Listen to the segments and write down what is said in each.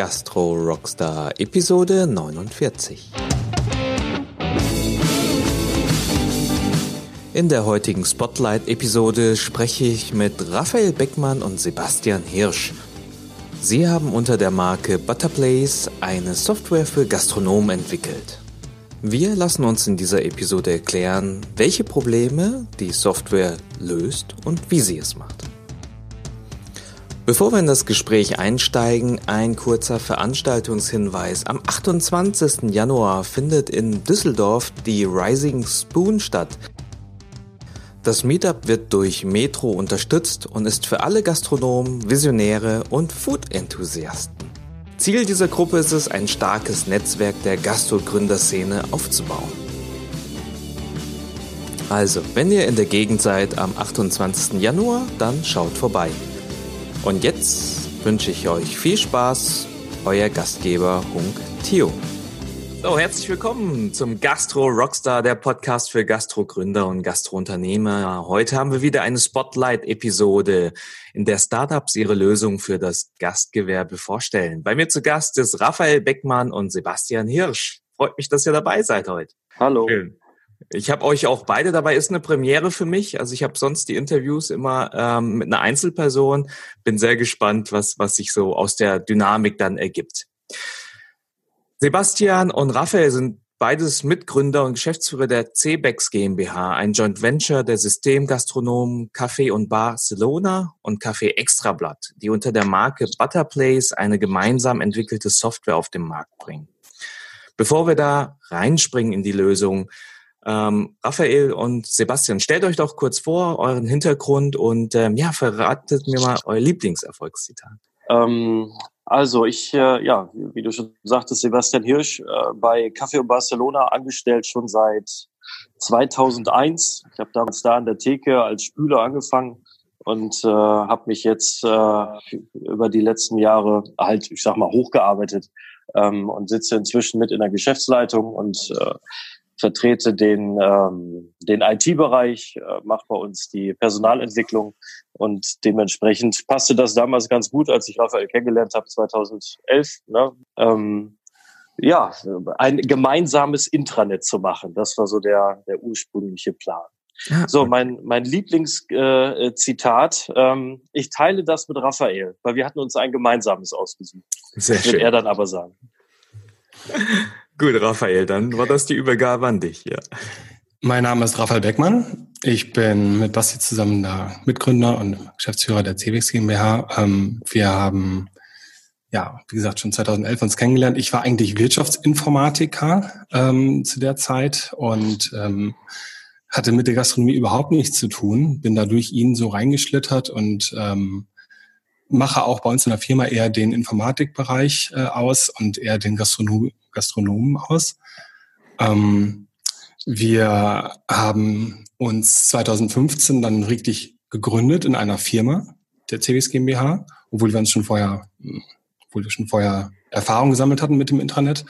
Gastro Rockstar Episode 49. In der heutigen Spotlight-Episode spreche ich mit Raphael Beckmann und Sebastian Hirsch. Sie haben unter der Marke Butterplace eine Software für Gastronomen entwickelt. Wir lassen uns in dieser Episode erklären, welche Probleme die Software löst und wie sie es macht. Bevor wir in das Gespräch einsteigen, ein kurzer Veranstaltungshinweis. Am 28. Januar findet in Düsseldorf die Rising Spoon statt. Das Meetup wird durch Metro unterstützt und ist für alle Gastronomen, Visionäre und Food-Enthusiasten. Ziel dieser Gruppe ist es, ein starkes Netzwerk der Gastro-Gründerszene aufzubauen. Also, wenn ihr in der Gegend seid am 28. Januar, dann schaut vorbei. Und jetzt wünsche ich euch viel Spaß, euer Gastgeber Hunk Theo. So, herzlich willkommen zum Gastro Rockstar, der Podcast für Gastrogründer und Gastrounternehmer. Heute haben wir wieder eine Spotlight-Episode, in der Startups ihre Lösung für das Gastgewerbe vorstellen. Bei mir zu Gast ist Raphael Beckmann und Sebastian Hirsch. Freut mich, dass ihr dabei seid heute. Hallo. Schön. Ich habe euch auch beide dabei. Ist eine Premiere für mich. Also ich habe sonst die Interviews immer ähm, mit einer Einzelperson. Bin sehr gespannt, was was sich so aus der Dynamik dann ergibt. Sebastian und Raphael sind beides Mitgründer und Geschäftsführer der CBEX GmbH, ein Joint Venture der Systemgastronomen Café und Barcelona und Café Extrablatt, die unter der Marke Butterplace eine gemeinsam entwickelte Software auf den Markt bringen. Bevor wir da reinspringen in die Lösung, ähm, Raphael und Sebastian, stellt euch doch kurz vor, euren Hintergrund und ähm, ja, verratet mir mal euer Lieblingserfolgszitat. Ähm, also ich, äh, ja, wie du schon sagtest, Sebastian Hirsch, äh, bei Café Barcelona angestellt schon seit 2001. Ich habe damals da an der Theke als Spüler angefangen und äh, habe mich jetzt äh, über die letzten Jahre halt, ich sag mal, hochgearbeitet ähm, und sitze inzwischen mit in der Geschäftsleitung und äh, vertrete den, ähm, den IT-Bereich, äh, mache bei uns die Personalentwicklung und dementsprechend passte das damals ganz gut, als ich Raphael kennengelernt habe, 2011. Ne? Ähm, ja, ein gemeinsames Intranet zu machen, das war so der, der ursprüngliche Plan. So, mein, mein Lieblingszitat, äh, ähm, ich teile das mit Raphael, weil wir hatten uns ein gemeinsames ausgesucht. Sehr schön. Wird er dann aber sagen. Gut, Raphael, dann war das die Übergabe an dich, ja. Mein Name ist Raphael Beckmann. Ich bin mit Basti zusammen der Mitgründer und Geschäftsführer der CWX GmbH. Ähm, wir haben, ja, wie gesagt, schon 2011 uns kennengelernt. Ich war eigentlich Wirtschaftsinformatiker ähm, zu der Zeit und ähm, hatte mit der Gastronomie überhaupt nichts zu tun. Bin da durch ihn so reingeschlittert und ähm, mache auch bei uns in der Firma eher den Informatikbereich äh, aus und eher den Gastronom Gastronomen aus. Ähm, wir haben uns 2015 dann richtig gegründet in einer Firma, der CWS GmbH, obwohl wir uns schon vorher, obwohl wir schon vorher Erfahrung gesammelt hatten mit dem Intranet.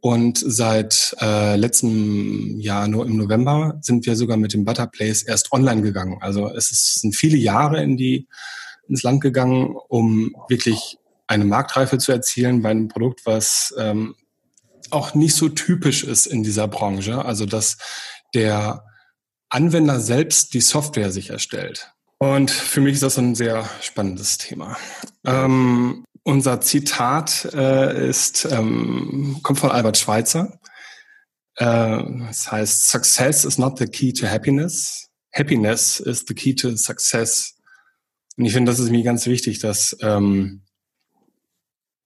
Und seit äh, letztem Jahr, nur im November, sind wir sogar mit dem Butterplace erst online gegangen. Also es ist, sind viele Jahre in die, ins Land gegangen, um wirklich eine Marktreife zu erzielen bei einem Produkt, was ähm, auch nicht so typisch ist in dieser Branche. Also dass der Anwender selbst die Software sich erstellt. Und für mich ist das ein sehr spannendes Thema. Ähm, unser Zitat äh, ist, ähm, kommt von Albert Schweitzer. Äh, es heißt, Success is not the key to happiness. Happiness is the key to success. Und ich finde, das ist mir ganz wichtig, dass ähm,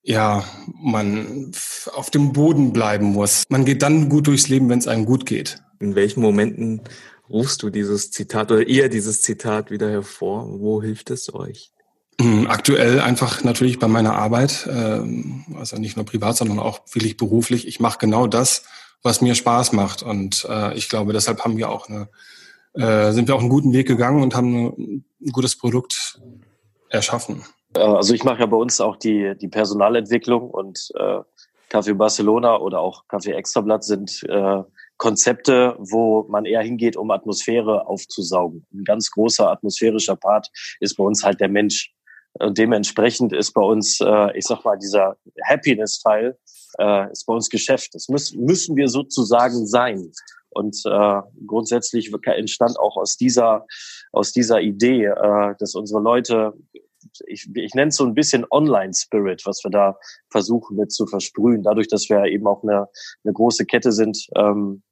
ja, man auf dem Boden bleiben muss. Man geht dann gut durchs Leben, wenn es einem gut geht. In welchen Momenten rufst du dieses Zitat oder ihr dieses Zitat wieder hervor? Wo hilft es euch? Hm, aktuell einfach natürlich bei meiner Arbeit, ähm, also nicht nur privat, sondern auch wirklich beruflich. Ich mache genau das, was mir Spaß macht. Und äh, ich glaube, deshalb haben wir auch eine, äh, sind wir auch einen guten Weg gegangen und haben ein gutes Produkt erschaffen. Äh, also ich mache ja bei uns auch die, die Personalentwicklung und äh, Café Barcelona oder auch Café Extrablatt sind äh, Konzepte, wo man eher hingeht, um Atmosphäre aufzusaugen. Ein ganz großer atmosphärischer Part ist bei uns halt der Mensch. Und dementsprechend ist bei uns, äh, ich sag mal, dieser Happiness-Teil äh, ist bei uns Geschäft. Das müssen, müssen wir sozusagen sein. Und äh, grundsätzlich entstand auch aus dieser, aus dieser Idee, äh, dass unsere Leute, ich, ich nenne es so ein bisschen Online-Spirit, was wir da versuchen mit zu versprühen. Dadurch, dass wir eben auch eine, eine große Kette sind, ähm,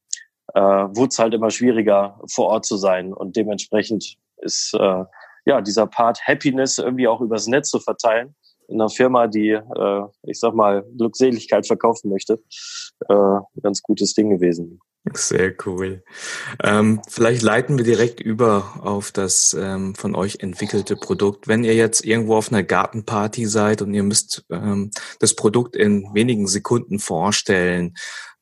äh, wurde es halt immer schwieriger, vor Ort zu sein. Und dementsprechend ist äh, ja dieser Part Happiness irgendwie auch übers Netz zu verteilen in einer Firma, die, äh, ich sag mal, Glückseligkeit verkaufen möchte, äh, ganz gutes Ding gewesen. Sehr cool. Ähm, vielleicht leiten wir direkt über auf das ähm, von euch entwickelte Produkt. Wenn ihr jetzt irgendwo auf einer Gartenparty seid und ihr müsst ähm, das Produkt in wenigen Sekunden vorstellen,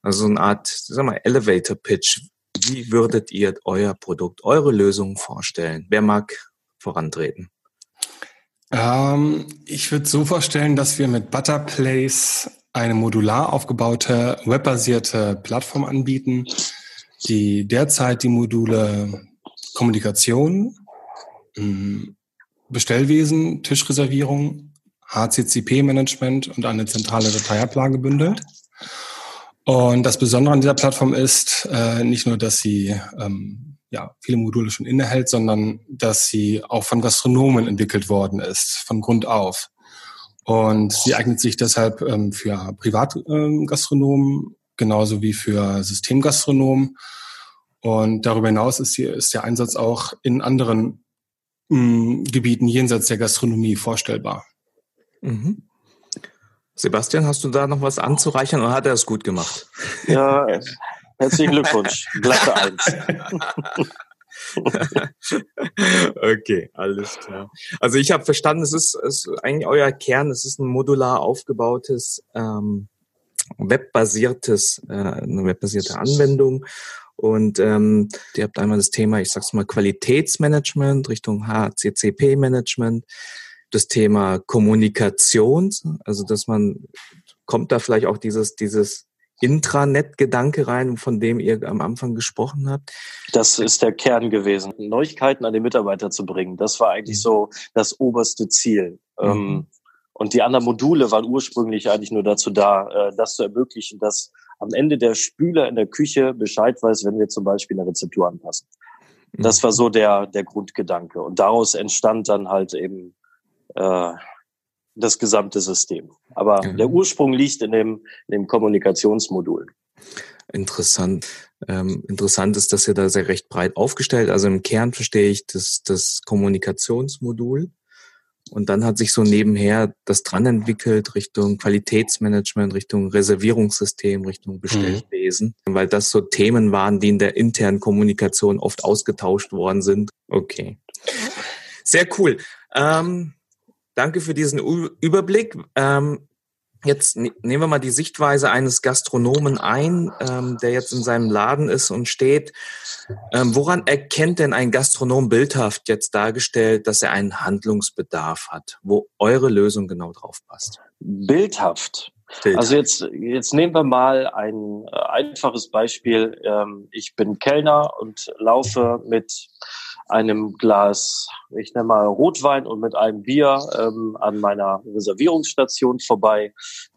also eine Art, sag mal, Elevator Pitch. Wie würdet ihr euer Produkt, eure Lösung vorstellen? Wer mag vorantreten? Ähm, ich würde so vorstellen, dass wir mit Butterplace eine modular aufgebaute, webbasierte Plattform anbieten, die derzeit die Module Kommunikation, mm, Bestellwesen, Tischreservierung, HCCP-Management und eine zentrale Dateiablage bündelt. Und das Besondere an dieser Plattform ist äh, nicht nur, dass sie ähm, ja, viele Module schon innehält, sondern dass sie auch von Gastronomen entwickelt worden ist, von Grund auf. Und sie eignet sich deshalb ähm, für Privatgastronomen ähm, genauso wie für Systemgastronomen. Und darüber hinaus ist, hier, ist der Einsatz auch in anderen mh, mm, Gebieten jenseits der Gastronomie vorstellbar. Mhm. Sebastian, hast du da noch was anzureichern oder hat er es gut gemacht? Ja, herzlichen Glückwunsch. Glatte eins. okay, alles klar. Also ich habe verstanden, es ist, ist eigentlich euer Kern, es ist ein modular aufgebautes, ähm, webbasiertes, äh, eine webbasierte Anwendung. Und ähm, ihr habt einmal das Thema, ich sag's mal, Qualitätsmanagement Richtung HCCP-Management, das Thema Kommunikation, also dass man kommt da vielleicht auch dieses, dieses Intranet-Gedanke rein, von dem ihr am Anfang gesprochen habt? Das ist der Kern gewesen. Neuigkeiten an den Mitarbeiter zu bringen. Das war eigentlich mhm. so das oberste Ziel. Mhm. Ähm, und die anderen Module waren ursprünglich eigentlich nur dazu da, äh, das zu ermöglichen, dass am Ende der Spüler in der Küche Bescheid weiß, wenn wir zum Beispiel eine Rezeptur anpassen. Das war mhm. so der, der Grundgedanke. Und daraus entstand dann halt eben äh, das gesamte System. Aber mhm. der Ursprung liegt in dem, in dem Kommunikationsmodul. Interessant. Ähm, interessant ist, dass ihr da sehr recht breit aufgestellt. Also im Kern verstehe ich das, das Kommunikationsmodul. Und dann hat sich so nebenher das dran entwickelt Richtung Qualitätsmanagement, Richtung Reservierungssystem, Richtung. Bestellwesen, mhm. weil das so Themen waren, die in der internen Kommunikation oft ausgetauscht worden sind. Okay. Sehr cool. Ähm, Danke für diesen U Überblick. Ähm, jetzt ne nehmen wir mal die Sichtweise eines Gastronomen ein, ähm, der jetzt in seinem Laden ist und steht. Ähm, woran erkennt denn ein Gastronom bildhaft jetzt dargestellt, dass er einen Handlungsbedarf hat, wo eure Lösung genau drauf passt? Bildhaft. Bildhaft. Also jetzt, jetzt nehmen wir mal ein äh, einfaches Beispiel. Ähm, ich bin Kellner und laufe mit einem Glas, ich nenne mal Rotwein und mit einem Bier ähm, an meiner Reservierungsstation vorbei,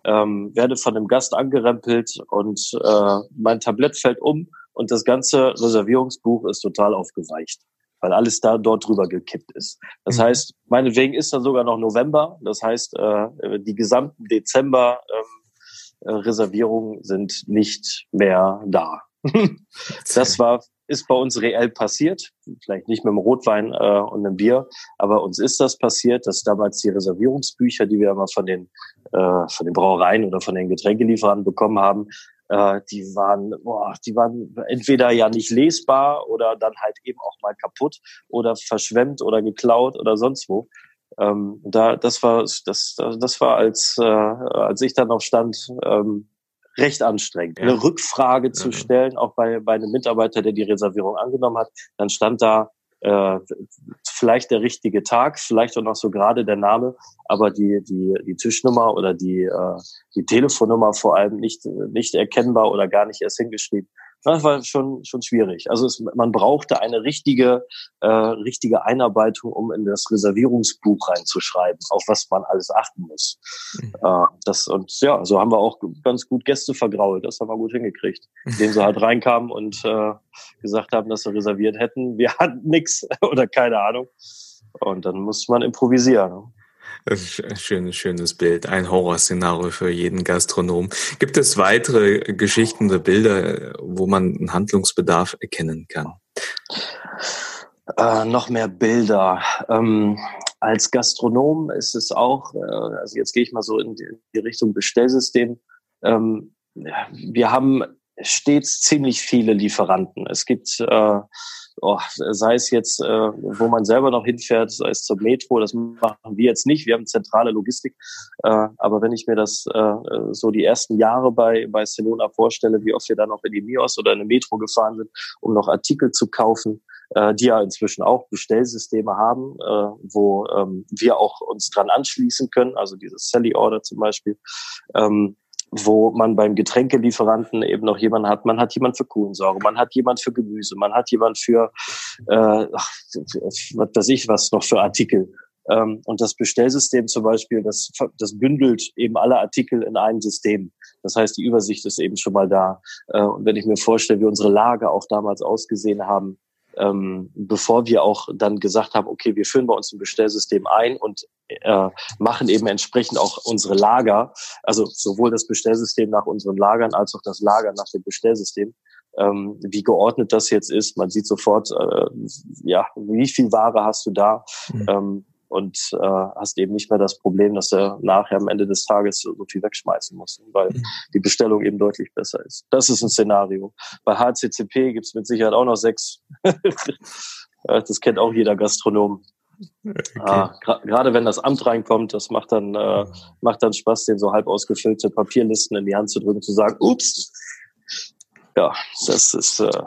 ähm, werde von einem Gast angerempelt und äh, mein Tablett fällt um und das ganze Reservierungsbuch ist total aufgeweicht, weil alles da dort drüber gekippt ist. Das mhm. heißt, meinetwegen ist dann sogar noch November, das heißt, äh, die gesamten Dezember ähm, äh, Reservierungen sind nicht mehr da. das war ist bei uns reell passiert. Vielleicht nicht mit einem Rotwein äh, und einem Bier, aber uns ist das passiert, dass damals die Reservierungsbücher, die wir immer von den, äh, von den Brauereien oder von den Getränkelieferanten bekommen haben, äh, die waren, boah, die waren entweder ja nicht lesbar oder dann halt eben auch mal kaputt oder verschwemmt oder geklaut oder sonst wo. Ähm, da, das war, das, das war als, äh, als ich dann noch stand, ähm, recht anstrengend. Ja. Eine Rückfrage zu stellen, auch bei, bei einem Mitarbeiter, der die Reservierung angenommen hat, dann stand da äh, vielleicht der richtige Tag, vielleicht auch noch so gerade der Name, aber die, die, die Tischnummer oder die, äh, die Telefonnummer vor allem nicht, nicht erkennbar oder gar nicht erst hingeschrieben. Das war schon, schon schwierig. Also es, man brauchte eine richtige, äh, richtige Einarbeitung, um in das Reservierungsbuch reinzuschreiben, auf was man alles achten muss. Mhm. Äh, das, und ja, so haben wir auch ganz gut Gäste vergrault. Das haben wir gut hingekriegt. Indem sie halt reinkamen und äh, gesagt haben, dass sie reserviert hätten. Wir hatten nix oder keine Ahnung. Und dann musste man improvisieren. Ne? Schönes, schönes Bild. Ein Horrorszenario für jeden Gastronom. Gibt es weitere Geschichten oder Bilder, wo man einen Handlungsbedarf erkennen kann? Äh, noch mehr Bilder. Ähm, als Gastronom ist es auch, äh, also jetzt gehe ich mal so in die, in die Richtung Bestellsystem. Ähm, wir haben stets ziemlich viele Lieferanten. Es gibt äh, oh, sei es jetzt, äh, wo man selber noch hinfährt, sei es zur Metro, das machen wir jetzt nicht. Wir haben zentrale Logistik. Äh, aber wenn ich mir das äh, so die ersten Jahre bei, bei Celona vorstelle, wie oft wir dann noch in die Mios oder in eine Metro gefahren sind, um noch Artikel zu kaufen, äh, die ja inzwischen auch Bestellsysteme haben, äh, wo ähm, wir auch uns dran anschließen können, also dieses Sally Order zum Beispiel. Ähm, wo man beim Getränkelieferanten eben noch jemanden hat. Man hat jemand für Kohlensäure, man hat jemand für Gemüse, man hat jemand für, äh, ach, was weiß ich was noch für Artikel. Ähm, und das Bestellsystem zum Beispiel, das, das bündelt eben alle Artikel in einem System. Das heißt, die Übersicht ist eben schon mal da. Äh, und wenn ich mir vorstelle, wie unsere Lager auch damals ausgesehen haben, ähm, bevor wir auch dann gesagt haben, okay, wir führen bei uns ein Bestellsystem ein und äh, machen eben entsprechend auch unsere Lager, also sowohl das Bestellsystem nach unseren Lagern als auch das Lager nach dem Bestellsystem, ähm, wie geordnet das jetzt ist. Man sieht sofort, äh, ja, wie viel Ware hast du da? Mhm. Ähm, und äh, hast eben nicht mehr das Problem, dass er nachher am Ende des Tages so viel wegschmeißen muss, weil mhm. die Bestellung eben deutlich besser ist. Das ist ein Szenario. Bei HCCP gibt es mit Sicherheit auch noch sechs. das kennt auch jeder Gastronom. Okay. Ah, Gerade wenn das Amt reinkommt, das macht dann, äh, macht dann Spaß, den so halb ausgefüllte Papierlisten in die Hand zu drücken, zu sagen, ups, ja, das ist äh,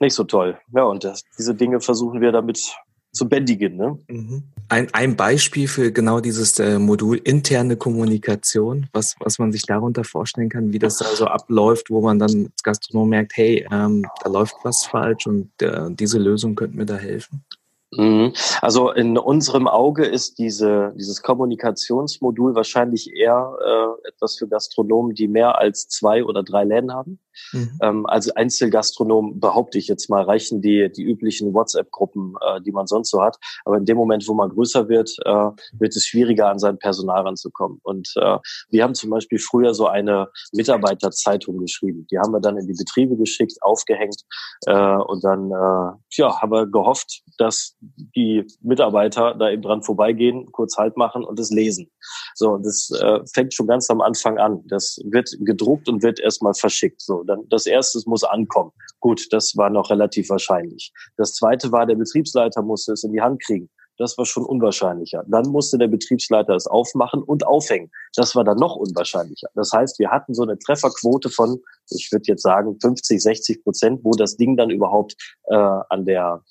nicht so toll. Ja, und das, diese Dinge versuchen wir damit zu bändigen. Ne? Mhm. Ein, ein Beispiel für genau dieses äh, Modul interne Kommunikation, was, was man sich darunter vorstellen kann, wie das da so abläuft, wo man dann als Gastronom merkt, hey, ähm, da läuft was falsch und äh, diese Lösung könnte mir da helfen. Mhm. Also in unserem Auge ist diese, dieses Kommunikationsmodul wahrscheinlich eher äh, etwas für Gastronomen, die mehr als zwei oder drei Läden haben. Mhm. Ähm, also Einzelgastronom behaupte ich jetzt mal, reichen die, die üblichen WhatsApp-Gruppen, äh, die man sonst so hat. Aber in dem Moment, wo man größer wird, äh, wird es schwieriger, an sein Personal ranzukommen. Und äh, wir haben zum Beispiel früher so eine Mitarbeiterzeitung geschrieben. Die haben wir dann in die Betriebe geschickt, aufgehängt äh, und dann äh, ja, haben wir gehofft, dass die Mitarbeiter da eben dran vorbeigehen, kurz Halt machen und es lesen. So, das äh, fängt schon ganz am Anfang an. Das wird gedruckt und wird erstmal verschickt. So, dann das erste muss ankommen. Gut, das war noch relativ wahrscheinlich. Das zweite war, der Betriebsleiter musste es in die Hand kriegen. Das war schon unwahrscheinlicher. Dann musste der Betriebsleiter es aufmachen und aufhängen. Das war dann noch unwahrscheinlicher. Das heißt, wir hatten so eine Trefferquote von, ich würde jetzt sagen, 50, 60 Prozent, wo das Ding dann überhaupt äh, an der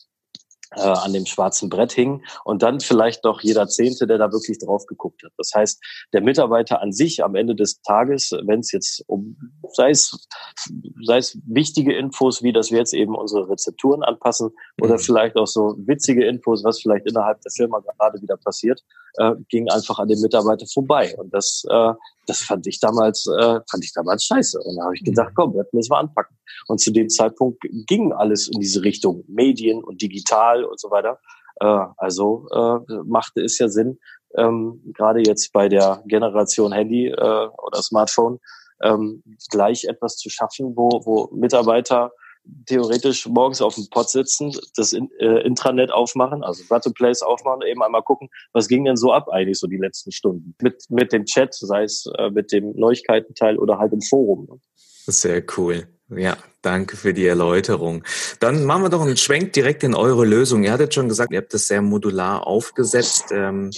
äh, an dem schwarzen Brett hing und dann vielleicht noch jeder Zehnte, der da wirklich drauf geguckt hat. Das heißt, der Mitarbeiter an sich am Ende des Tages, wenn es jetzt um, sei es, sei es wichtige Infos, wie dass wir jetzt eben unsere Rezepturen anpassen oder mhm. vielleicht auch so witzige Infos, was vielleicht innerhalb der Firma gerade wieder passiert, äh, ging einfach an den Mitarbeiter vorbei. Und das, äh, das fand ich damals, äh, fand ich damals scheiße. Und da habe ich gedacht, komm, das müssen wir anpacken. Und zu dem Zeitpunkt ging alles in diese Richtung, Medien und digital und so weiter. Äh, also äh, machte es ja Sinn, ähm, gerade jetzt bei der Generation Handy äh, oder Smartphone, ähm, gleich etwas zu schaffen, wo, wo Mitarbeiter theoretisch morgens auf dem Pod sitzen, das in, äh, Intranet aufmachen, also Place aufmachen, eben einmal gucken, was ging denn so ab eigentlich so die letzten Stunden mit mit dem Chat, sei es äh, mit dem Neuigkeitenteil oder halt im Forum. Sehr cool. Ja, danke für die Erläuterung. Dann machen wir doch einen Schwenk direkt in eure Lösung. Ihr hattet schon gesagt, ihr habt das sehr modular aufgesetzt. Ähm,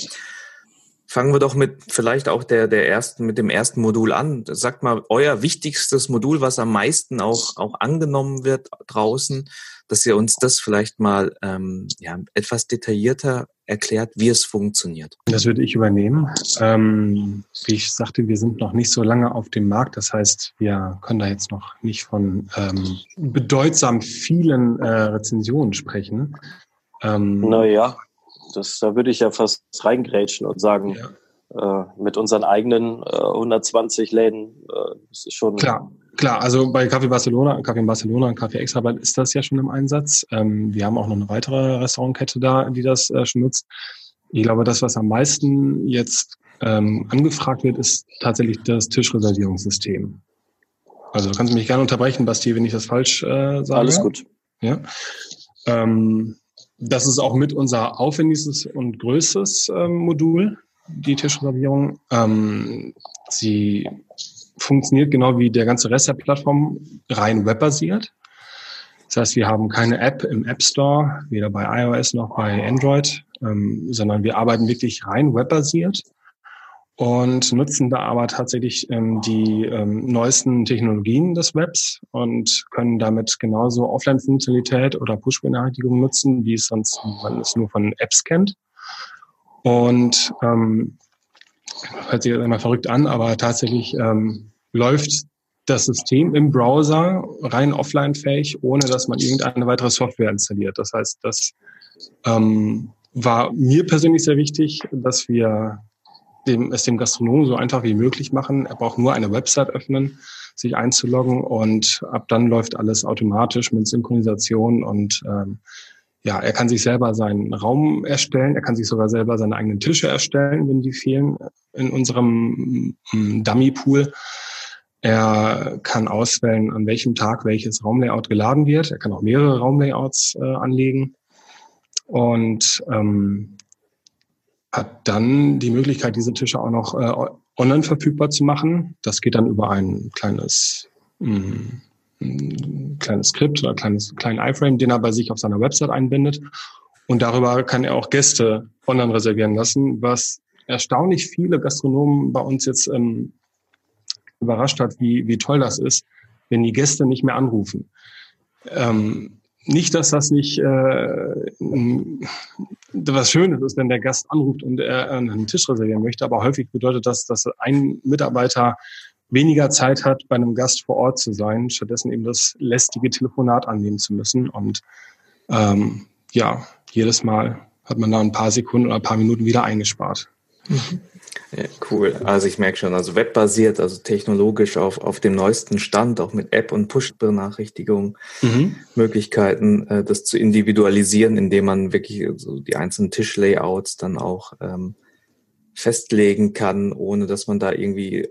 fangen wir doch mit vielleicht auch der, der ersten, mit dem ersten Modul an. Sagt mal, euer wichtigstes Modul, was am meisten auch, auch angenommen wird draußen, dass ihr uns das vielleicht mal ähm, ja, etwas detaillierter erklärt, wie es funktioniert. Das würde ich übernehmen. Ähm, wie ich sagte, wir sind noch nicht so lange auf dem Markt. Das heißt, wir können da jetzt noch nicht von ähm, bedeutsam vielen äh, Rezensionen sprechen. Ähm, naja, das, da würde ich ja fast reingrätschen und sagen, ja. äh, mit unseren eigenen äh, 120 Läden, äh, das ist schon. Klar, klar. Also bei Café Barcelona, Café in Barcelona und Café Extrablatt ist das ja schon im Einsatz. Ähm, wir haben auch noch eine weitere Restaurantkette da, die das äh, schon nutzt. Ich glaube, das, was am meisten jetzt ähm, angefragt wird, ist tatsächlich das Tischreservierungssystem. Also du kannst mich gerne unterbrechen, Basti, wenn ich das falsch äh, sage. Alles gut. Ja. Ähm, das ist auch mit unser aufwendigstes und größtes ähm, Modul, die Tischreservierung. Ähm, sie funktioniert genau wie der ganze Rest der Plattform rein webbasiert. Das heißt, wir haben keine App im App Store, weder bei iOS noch bei Android, ähm, sondern wir arbeiten wirklich rein webbasiert und nutzen da aber tatsächlich ähm, die ähm, neuesten Technologien des Webs und können damit genauso Offline-Funktionalität oder Push-Benachrichtigungen nutzen, wie es sonst man es nur von Apps kennt. Und ähm, hört sich jetzt einmal verrückt an, aber tatsächlich ähm, läuft das System im Browser rein offline-fähig, ohne dass man irgendeine weitere Software installiert. Das heißt, das ähm, war mir persönlich sehr wichtig, dass wir dem, es dem Gastronomen so einfach wie möglich machen. Er braucht nur eine Website öffnen, sich einzuloggen und ab dann läuft alles automatisch mit Synchronisation und ähm, ja, er kann sich selber seinen Raum erstellen, er kann sich sogar selber seine eigenen Tische erstellen, wenn die fehlen in unserem mm, Dummy-Pool. Er kann auswählen, an welchem Tag welches Raumlayout geladen wird. Er kann auch mehrere Raumlayouts äh, anlegen. Und ähm, hat dann die Möglichkeit, diese Tische auch noch äh, online verfügbar zu machen. Das geht dann über ein kleines, mh, mm, ein kleines Skript oder ein kleines, kleinen iFrame, den er bei sich auf seiner Website einbindet. Und darüber kann er auch Gäste online reservieren lassen, was erstaunlich viele Gastronomen bei uns jetzt ähm, überrascht hat, wie, wie toll das ist, wenn die Gäste nicht mehr anrufen. Ähm, nicht, dass das nicht äh, was Schönes ist, wenn der Gast anruft und er einen Tisch reservieren möchte, aber häufig bedeutet das, dass ein Mitarbeiter weniger Zeit hat, bei einem Gast vor Ort zu sein, stattdessen eben das lästige Telefonat annehmen zu müssen. Und ähm, ja, jedes Mal hat man da ein paar Sekunden oder ein paar Minuten wieder eingespart. Mhm. Ja, cool. Also ich merke schon, also webbasiert, also technologisch auf, auf dem neuesten Stand, auch mit App und Push-Benachrichtigungen, mhm. Möglichkeiten, äh, das zu individualisieren, indem man wirklich so die einzelnen Tischlayouts dann auch ähm, festlegen kann, ohne dass man da irgendwie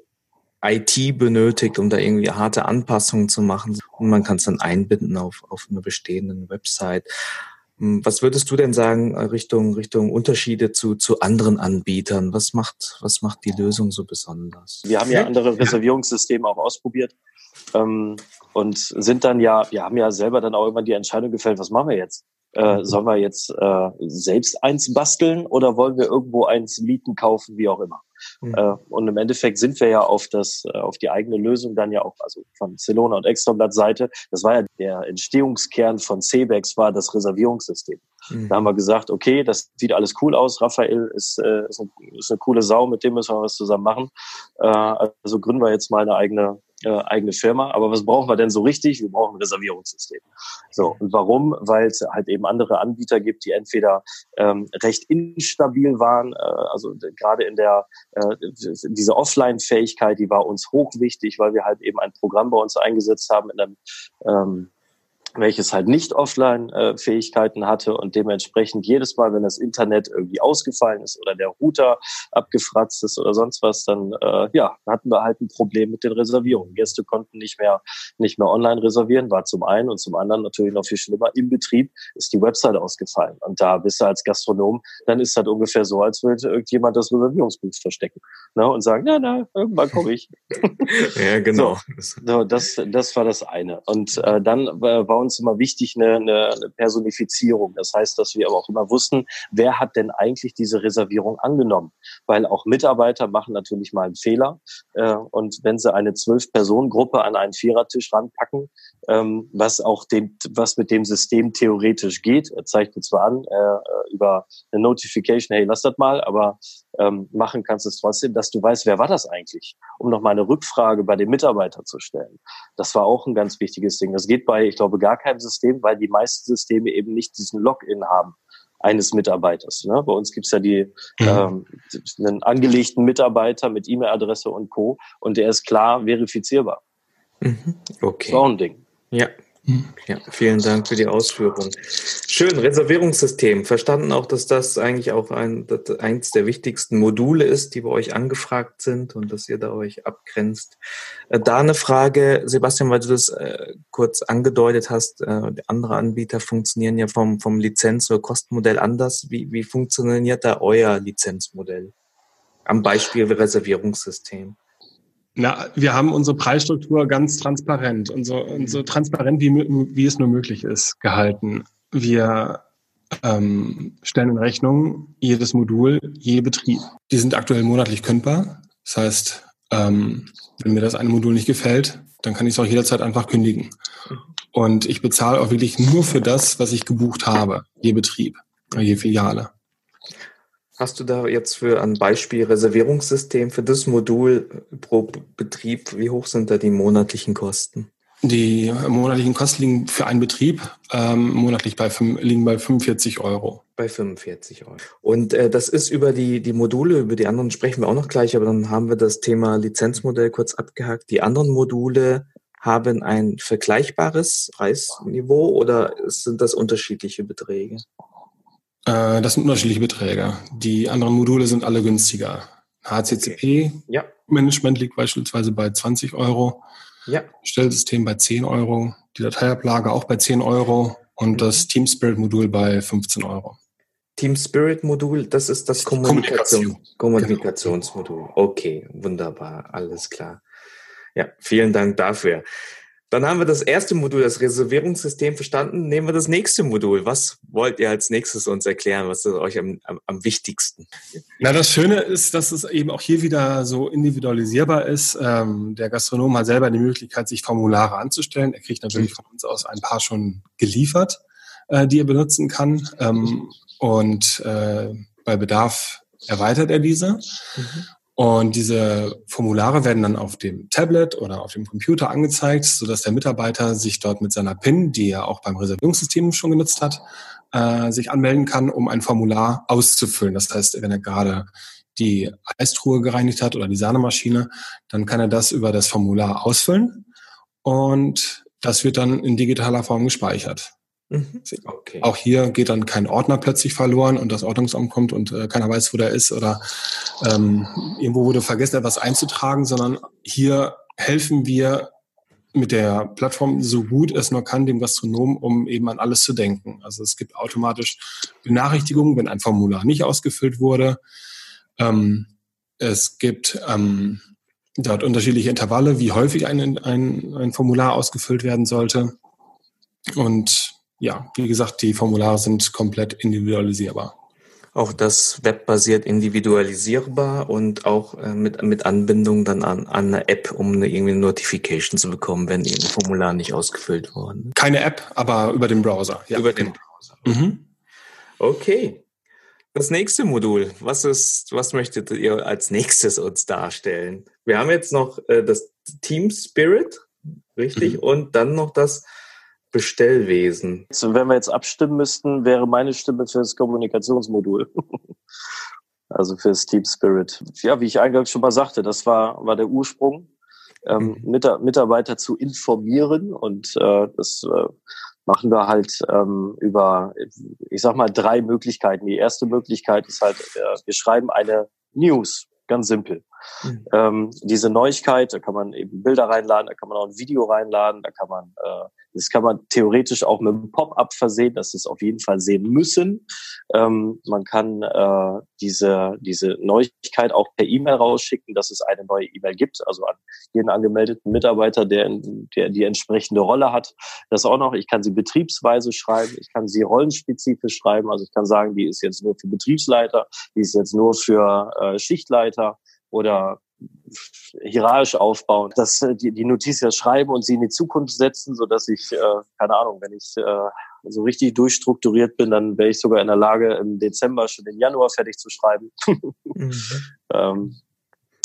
IT benötigt, um da irgendwie harte Anpassungen zu machen. Und man kann es dann einbinden auf, auf einer bestehenden Website. Hm, was würdest du denn sagen äh, Richtung, Richtung Unterschiede zu, zu anderen Anbietern? Was macht, was macht die Lösung so besonders? Wir haben ja andere Reservierungssysteme auch ausprobiert ähm, und sind dann ja, wir haben ja selber dann auch irgendwann die Entscheidung gefällt, was machen wir jetzt? Äh, sollen wir jetzt äh, selbst eins basteln oder wollen wir irgendwo eins mieten, kaufen, wie auch immer? Mhm. Äh, und im Endeffekt sind wir ja auf das, äh, auf die eigene Lösung dann ja auch, also von Celona und Extrablatt Seite. Das war ja der Entstehungskern von CBEX war das Reservierungssystem. Mhm. Da haben wir gesagt, okay, das sieht alles cool aus. Raphael ist, äh, ist, eine, ist eine coole Sau, mit dem müssen wir was zusammen machen. Äh, also gründen wir jetzt mal eine eigene äh, eigene Firma. Aber was brauchen wir denn so richtig? Wir brauchen ein Reservierungssystem. So, und warum? Weil es halt eben andere Anbieter gibt, die entweder ähm, recht instabil waren, äh, also gerade in der äh, diese Offline-Fähigkeit, die war uns hochwichtig, weil wir halt eben ein Programm bei uns eingesetzt haben in einem ähm, welches halt nicht Offline-Fähigkeiten hatte und dementsprechend jedes Mal, wenn das Internet irgendwie ausgefallen ist oder der Router abgefratzt ist oder sonst was, dann äh, ja, hatten wir halt ein Problem mit den Reservierungen. Gäste konnten nicht mehr nicht mehr online reservieren, war zum einen und zum anderen natürlich noch viel schlimmer. Im Betrieb ist die Website ausgefallen und da bist du als Gastronom, dann ist das ungefähr so, als würde irgendjemand das Reservierungsbuch verstecken ne, und sagen, na na, irgendwann komme ich. ja, genau. So, das das war das eine und äh, dann äh, war uns immer wichtig eine, eine, eine Personifizierung. Das heißt, dass wir aber auch immer wussten, wer hat denn eigentlich diese Reservierung angenommen? Weil auch Mitarbeiter machen natürlich mal einen Fehler. Äh, und wenn sie eine Zwölf-Personen-Gruppe an einen Vierertisch ranpacken, ähm, was auch dem, was mit dem System theoretisch geht, er zeigt mir zwar an äh, über eine Notification, hey, lass das mal, aber ähm, machen kannst du es trotzdem, dass du weißt, wer war das eigentlich, um noch mal eine Rückfrage bei dem Mitarbeiter zu stellen. Das war auch ein ganz wichtiges Ding. Das geht bei, ich glaube, gar keinem System, weil die meisten Systeme eben nicht diesen Login haben eines Mitarbeiters. Ne? Bei uns gibt's ja die mhm. ähm, einen angelegten Mitarbeiter mit E-Mail-Adresse und Co. Und der ist klar verifizierbar. Mhm. Okay. Das ist auch ein Ding. Ja, ja, vielen Dank für die Ausführung. Schön, Reservierungssystem. Verstanden auch, dass das eigentlich auch ein, eins der wichtigsten Module ist, die bei euch angefragt sind und dass ihr da euch abgrenzt. Äh, da eine Frage, Sebastian, weil du das äh, kurz angedeutet hast, äh, andere Anbieter funktionieren ja vom, vom Lizenz- oder Kostenmodell anders. Wie, wie funktioniert da euer Lizenzmodell? Am Beispiel Reservierungssystem. Na, wir haben unsere Preisstruktur ganz transparent und so, und so transparent, wie, wie es nur möglich ist, gehalten. Wir ähm, stellen in Rechnung jedes Modul, je Betrieb. Die sind aktuell monatlich kündbar. Das heißt, ähm, wenn mir das eine Modul nicht gefällt, dann kann ich es auch jederzeit einfach kündigen. Und ich bezahle auch wirklich nur für das, was ich gebucht habe, je Betrieb, je Filiale. Hast du da jetzt für ein Beispiel Reservierungssystem für das Modul pro Betrieb, wie hoch sind da die monatlichen Kosten? Die monatlichen Kosten liegen für einen Betrieb ähm, monatlich bei, liegen bei 45 Euro. Bei 45 Euro. Und äh, das ist über die, die Module, über die anderen sprechen wir auch noch gleich, aber dann haben wir das Thema Lizenzmodell kurz abgehakt. Die anderen Module haben ein vergleichbares Preisniveau oder sind das unterschiedliche Beträge? Äh, das sind unterschiedliche Beträge. Die anderen Module sind alle günstiger. HCCP ja. Management liegt beispielsweise bei 20 Euro. Ja. Stellsystem bei 10 Euro. Die Dateiablage auch bei 10 Euro. Und mhm. das Team Spirit Modul bei 15 Euro. Team Spirit Modul, das ist das Kommunikation, Kommunikation. Kommunikationsmodul. Okay, wunderbar, alles klar. Ja, vielen Dank dafür. Dann haben wir das erste Modul, das Reservierungssystem verstanden. Nehmen wir das nächste Modul. Was wollt ihr als nächstes uns erklären? Was ist euch am, am, am wichtigsten? Na, das Schöne ist, dass es eben auch hier wieder so individualisierbar ist. Ähm, der Gastronom hat selber die Möglichkeit, sich Formulare anzustellen. Er kriegt natürlich von uns aus ein paar schon geliefert, äh, die er benutzen kann. Ähm, und äh, bei Bedarf erweitert er diese. Mhm. Und diese Formulare werden dann auf dem Tablet oder auf dem Computer angezeigt, sodass der Mitarbeiter sich dort mit seiner PIN, die er auch beim Reservierungssystem schon genutzt hat, äh, sich anmelden kann, um ein Formular auszufüllen. Das heißt, wenn er gerade die Eistruhe gereinigt hat oder die Sahnemaschine, dann kann er das über das Formular ausfüllen und das wird dann in digitaler Form gespeichert. Mhm. Okay. Auch hier geht dann kein Ordner plötzlich verloren und das Ordnungsamt kommt und äh, keiner weiß, wo der ist oder ähm, irgendwo wurde vergessen, etwas einzutragen, sondern hier helfen wir mit der Plattform so gut es nur kann dem Gastronomen, um eben an alles zu denken. Also es gibt automatisch Benachrichtigungen, wenn ein Formular nicht ausgefüllt wurde. Ähm, es gibt ähm, dort unterschiedliche Intervalle, wie häufig ein, ein, ein Formular ausgefüllt werden sollte. Und ja, wie gesagt, die Formulare sind komplett individualisierbar. Auch das webbasiert individualisierbar und auch äh, mit, mit Anbindung dann an, an eine App, um eine irgendwie eine Notification zu bekommen, wenn ein Formular nicht ausgefüllt worden. Keine App, aber über den Browser. Ja, über den Browser. Mhm. Okay. Das nächste Modul, was ist, was möchtet ihr als nächstes uns darstellen? Wir haben jetzt noch äh, das Team Spirit, richtig, mhm. und dann noch das Bestellwesen. So, wenn wir jetzt abstimmen müssten, wäre meine Stimme für das Kommunikationsmodul. also für das Team Spirit. Ja, wie ich eingangs schon mal sagte, das war, war der Ursprung, ähm, mhm. Mitarbeiter zu informieren und äh, das äh, machen wir halt ähm, über, ich sag mal, drei Möglichkeiten. Die erste Möglichkeit ist halt, äh, wir schreiben eine News, ganz simpel. Mhm. Ähm, diese Neuigkeit, da kann man eben Bilder reinladen, da kann man auch ein Video reinladen, da kann man, äh, das kann man theoretisch auch mit einem Pop-up versehen, dass es auf jeden Fall sehen müssen. Ähm, man kann äh, diese, diese Neuigkeit auch per E-Mail rausschicken, dass es eine neue E-Mail gibt, also an jeden angemeldeten Mitarbeiter, der, der die entsprechende Rolle hat. Das auch noch, ich kann sie betriebsweise schreiben, ich kann sie rollenspezifisch schreiben, also ich kann sagen, die ist jetzt nur für Betriebsleiter, die ist jetzt nur für äh, Schichtleiter oder hierarchisch aufbauen, dass äh, die, die Notiz ja schreiben und sie in die Zukunft setzen, so dass ich, äh, keine Ahnung, wenn ich äh, so richtig durchstrukturiert bin, dann wäre ich sogar in der Lage, im Dezember schon den Januar fertig zu schreiben. mhm. ähm,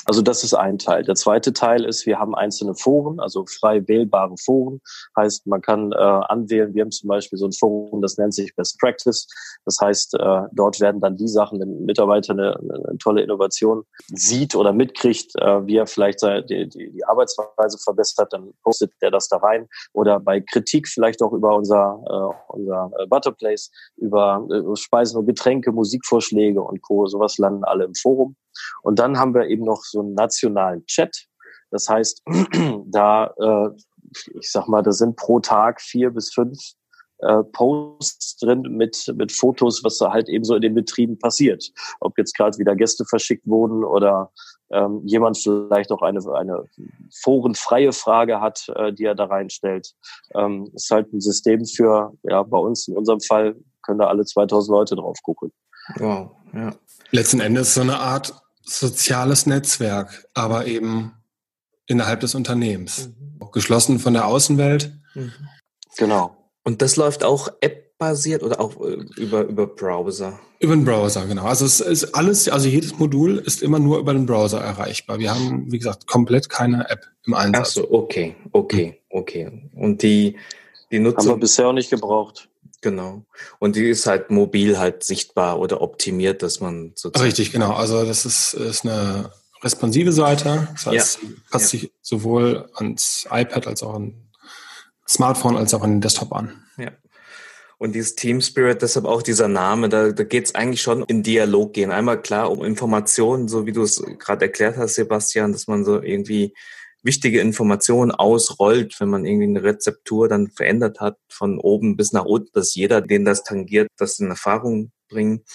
also das ist ein Teil. Der zweite Teil ist, wir haben einzelne Foren, also frei wählbare Foren. Heißt, man kann äh, anwählen. Wir haben zum Beispiel so ein Forum, das nennt sich Best Practice. Das heißt, äh, dort werden dann die Sachen, wenn ein Mitarbeiter eine, eine tolle Innovation sieht oder mitkriegt, äh, wie er vielleicht die, die, die Arbeitsweise verbessert, dann postet der das da rein. Oder bei Kritik vielleicht auch über unser, äh, unser äh, Butterplace, über äh, Speisen und Getränke, Musikvorschläge und Co. Sowas landen alle im Forum. Und dann haben wir eben noch so einen nationalen Chat. Das heißt, da, äh, ich sag mal, da sind pro Tag vier bis fünf äh, Posts drin mit, mit Fotos, was da halt eben so in den Betrieben passiert. Ob jetzt gerade wieder Gäste verschickt wurden oder ähm, jemand vielleicht auch eine, eine forenfreie Frage hat, äh, die er da reinstellt. Ähm, ist halt ein System für, ja, bei uns in unserem Fall können da alle 2000 Leute drauf gucken. Wow, ja. Letzten Endes so eine Art soziales Netzwerk, aber eben innerhalb des Unternehmens. Mhm. Geschlossen von der Außenwelt. Mhm. Genau. Und das läuft auch App-basiert oder auch äh, über, über Browser? Über den Browser, genau. Also es ist alles, also jedes Modul ist immer nur über den Browser erreichbar. Wir haben, wie gesagt, komplett keine App im Einsatz. Ach so, okay, okay, okay. Und die, die Nutzung... Haben wir bisher auch nicht gebraucht. Genau. Und die ist halt mobil halt sichtbar oder optimiert, dass man sozusagen. Richtig, genau. Also das ist, ist eine responsive Seite. Das heißt, ja. passt ja. sich sowohl ans iPad als auch an Smartphone als auch an den Desktop an. Ja. Und dieses Team Spirit, deshalb auch dieser Name, da, da geht es eigentlich schon in Dialog gehen. Einmal klar um Informationen, so wie du es gerade erklärt hast, Sebastian, dass man so irgendwie wichtige Informationen ausrollt, wenn man irgendwie eine Rezeptur dann verändert hat, von oben bis nach unten, dass jeder, den das tangiert, das in Erfahrung bringt.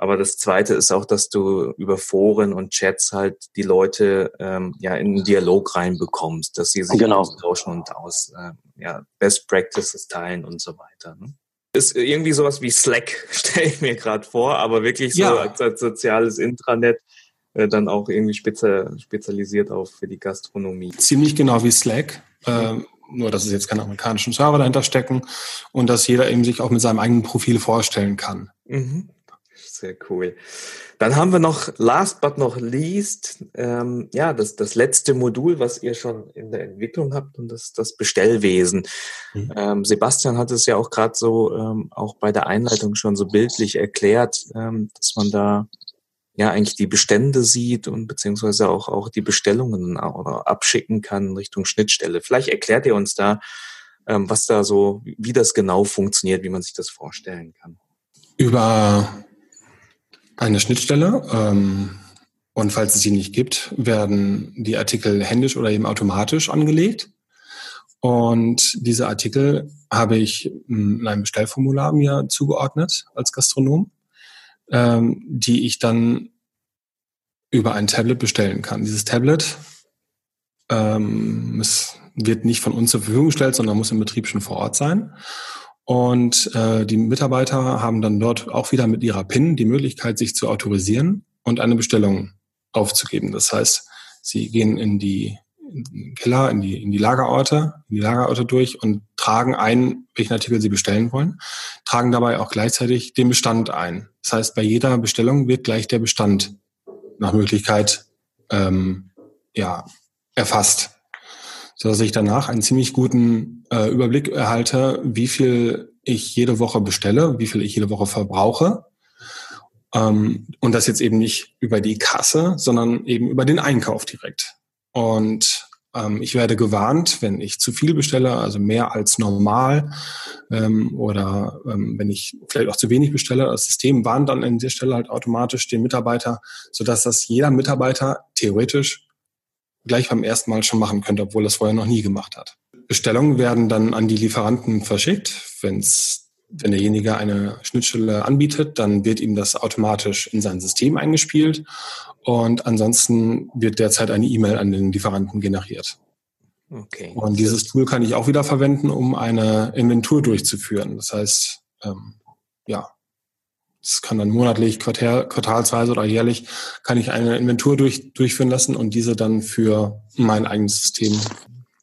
Aber das Zweite ist auch, dass du über Foren und Chats halt die Leute ähm, ja in einen Dialog reinbekommst, dass sie sich genau. austauschen und aus äh, ja, Best Practices teilen und so weiter. Ne? Ist irgendwie sowas wie Slack, stelle ich mir gerade vor, aber wirklich so ja. als, als soziales Intranet, äh, dann auch irgendwie spezialisiert auf für die Gastronomie. Ziemlich genau wie Slack. Äh, nur, dass es jetzt keine amerikanischen Server dahinter stecken und dass jeder eben sich auch mit seinem eigenen Profil vorstellen kann. Mhm. Sehr cool. Dann haben wir noch, last but not least, ähm, ja, das, das letzte Modul, was ihr schon in der Entwicklung habt, und das das Bestellwesen. Mhm. Ähm, Sebastian hat es ja auch gerade so ähm, auch bei der Einleitung schon so bildlich erklärt, ähm, dass man da ja eigentlich die Bestände sieht und beziehungsweise auch, auch die Bestellungen abschicken kann Richtung Schnittstelle. Vielleicht erklärt ihr uns da, ähm, was da so, wie das genau funktioniert, wie man sich das vorstellen kann. Über eine Schnittstelle. Ähm, und falls es sie nicht gibt, werden die Artikel händisch oder eben automatisch angelegt. Und diese Artikel habe ich in einem Bestellformular mir zugeordnet als Gastronom ähm, die ich dann über ein Tablet bestellen kann. Dieses Tablet ähm, es wird nicht von uns zur Verfügung gestellt, sondern muss im Betrieb schon vor Ort sein. Und äh, die Mitarbeiter haben dann dort auch wieder mit ihrer PIN die Möglichkeit, sich zu autorisieren und eine Bestellung aufzugeben. Das heißt, sie gehen in die in Keller, in die, in die Lagerorte, in die Lagerorte durch und tragen ein, welchen Artikel sie bestellen wollen, tragen dabei auch gleichzeitig den Bestand ein. Das heißt, bei jeder Bestellung wird gleich der Bestand nach Möglichkeit ähm, ja, erfasst, sodass ich danach einen ziemlich guten äh, Überblick erhalte, wie viel ich jede Woche bestelle, wie viel ich jede Woche verbrauche. Ähm, und das jetzt eben nicht über die Kasse, sondern eben über den Einkauf direkt. Und ich werde gewarnt, wenn ich zu viel bestelle, also mehr als normal, ähm, oder ähm, wenn ich vielleicht auch zu wenig bestelle. Das System warnt dann an der Stelle halt automatisch den Mitarbeiter, sodass das jeder Mitarbeiter theoretisch gleich beim ersten Mal schon machen könnte, obwohl er es vorher noch nie gemacht hat. Bestellungen werden dann an die Lieferanten verschickt. Wenn's, wenn derjenige eine Schnittstelle anbietet, dann wird ihm das automatisch in sein System eingespielt und ansonsten wird derzeit eine E-Mail an den Lieferanten generiert. Okay. Und dieses Tool kann ich auch wieder verwenden, um eine Inventur durchzuführen. Das heißt, ähm, ja, es kann dann monatlich, quartal, quartalsweise oder jährlich, kann ich eine Inventur durch, durchführen lassen und diese dann für mein eigenes System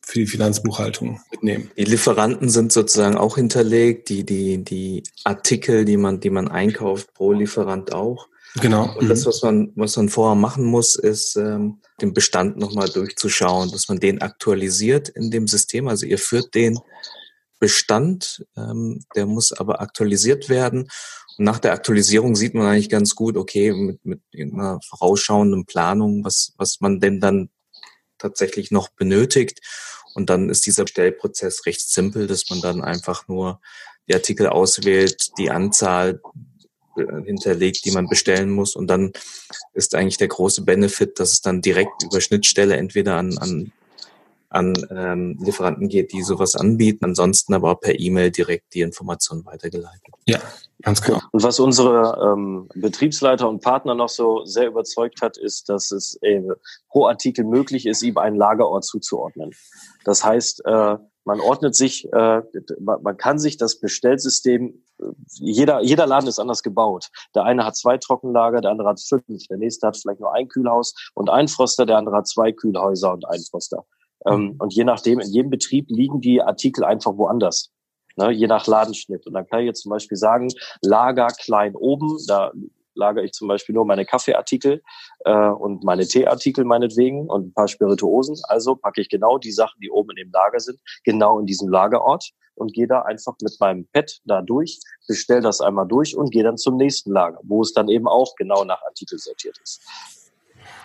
für die Finanzbuchhaltung mitnehmen. Die Lieferanten sind sozusagen auch hinterlegt, die, die, die Artikel, die man, die man einkauft pro Lieferant auch. Genau. Und das, mhm. was man, was man vorher machen muss, ist, ähm, den Bestand nochmal durchzuschauen, dass man den aktualisiert in dem System. Also ihr führt den Bestand, ähm, der muss aber aktualisiert werden. Und nach der Aktualisierung sieht man eigentlich ganz gut, okay, mit, mit einer vorausschauenden Planung, was, was man denn dann tatsächlich noch benötigt. Und dann ist dieser Stellprozess recht simpel, dass man dann einfach nur die Artikel auswählt, die Anzahl hinterlegt, die man bestellen muss. Und dann ist eigentlich der große Benefit, dass es dann direkt über Schnittstelle entweder an, an, an ähm, Lieferanten geht, die sowas anbieten, ansonsten aber auch per E-Mail direkt die Informationen weitergeleitet. Ja, ganz klar. Und was unsere ähm, Betriebsleiter und Partner noch so sehr überzeugt hat, ist, dass es äh, pro Artikel möglich ist, ihm einen Lagerort zuzuordnen. Das heißt, äh, man ordnet sich, äh, man kann sich das Bestellsystem, jeder, jeder Laden ist anders gebaut. Der eine hat zwei Trockenlager, der andere hat fünf, der nächste hat vielleicht nur ein Kühlhaus und ein Froster, der andere hat zwei Kühlhäuser und einen Froster. Ähm, mhm. und je nachdem, in jedem Betrieb liegen die Artikel einfach woanders. Ne, je nach Ladenschnitt. Und dann kann ich jetzt zum Beispiel sagen, Lager klein oben, da lagere ich zum Beispiel nur meine Kaffeeartikel äh, und meine Teeartikel meinetwegen und ein paar Spirituosen. Also packe ich genau die Sachen, die oben in dem Lager sind, genau in diesem Lagerort und gehe da einfach mit meinem Pad da durch, bestell das einmal durch und gehe dann zum nächsten Lager, wo es dann eben auch genau nach Artikel sortiert ist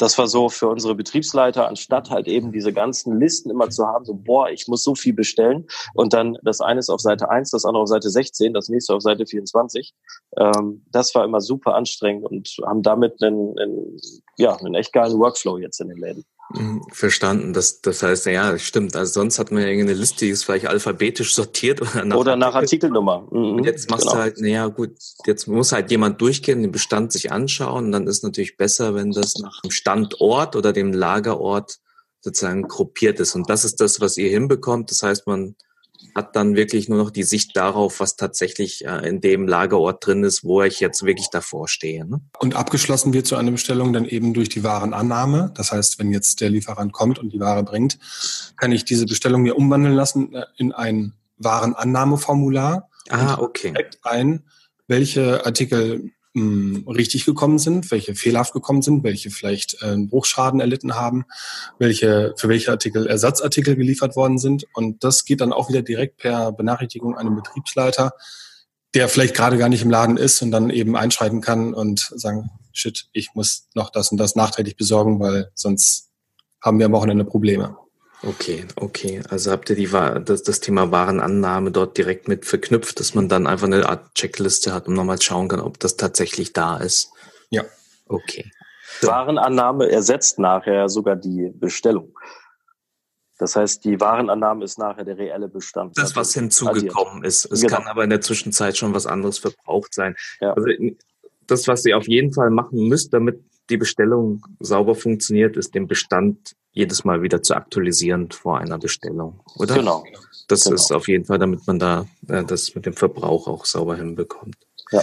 das war so für unsere Betriebsleiter, anstatt halt eben diese ganzen Listen immer zu haben, so, boah, ich muss so viel bestellen und dann das eine ist auf Seite 1, das andere auf Seite 16, das nächste auf Seite 24. Ähm, das war immer super anstrengend und haben damit einen, einen, ja, einen echt geilen Workflow jetzt in den Läden. Mhm, verstanden. Das, das heißt, ja, stimmt. Also sonst hat man ja irgendeine Liste, die ist vielleicht alphabetisch sortiert oder nach, oder nach Artikelnummer. Mhm, und jetzt machst genau. du halt, naja, gut, jetzt muss halt jemand durchgehen, den Bestand sich anschauen. Und dann ist natürlich besser, wenn das nach dem Standort oder dem Lagerort sozusagen gruppiert ist. Und das ist das, was ihr hinbekommt. Das heißt, man hat dann wirklich nur noch die Sicht darauf, was tatsächlich äh, in dem Lagerort drin ist, wo ich jetzt wirklich davor stehe. Ne? Und abgeschlossen wird so eine Bestellung dann eben durch die Warenannahme. Das heißt, wenn jetzt der Lieferant kommt und die Ware bringt, kann ich diese Bestellung mir umwandeln lassen äh, in ein Warenannahmeformular. Ah, okay. Direkt ein, welche Artikel mh, richtig gekommen sind, welche fehlerhaft gekommen sind, welche vielleicht äh, Bruchschaden erlitten haben, welche für welche Artikel Ersatzartikel geliefert worden sind. Und das geht dann auch wieder direkt per Benachrichtigung an den Betriebsleiter, der vielleicht gerade gar nicht im Laden ist und dann eben einschreiten kann und sagen, shit, ich muss noch das und das nachträglich besorgen, weil sonst haben wir am Wochenende Probleme. Okay, okay. Also habt ihr die, das, das Thema Warenannahme dort direkt mit verknüpft, dass man dann einfach eine Art Checkliste hat und nochmal schauen kann, ob das tatsächlich da ist? Ja. Okay. Warenannahme ersetzt nachher sogar die Bestellung. Das heißt, die Warenannahme ist nachher der reelle Bestand. Das, was hinzugekommen ist. Es genau. kann aber in der Zwischenzeit schon was anderes verbraucht sein. Ja. Also das, was ihr auf jeden Fall machen müsst, damit die Bestellung sauber funktioniert, ist den Bestand jedes Mal wieder zu aktualisieren vor einer Bestellung, oder? Genau. Das genau. ist auf jeden Fall, damit man da äh, das mit dem Verbrauch auch sauber hinbekommt. Ja.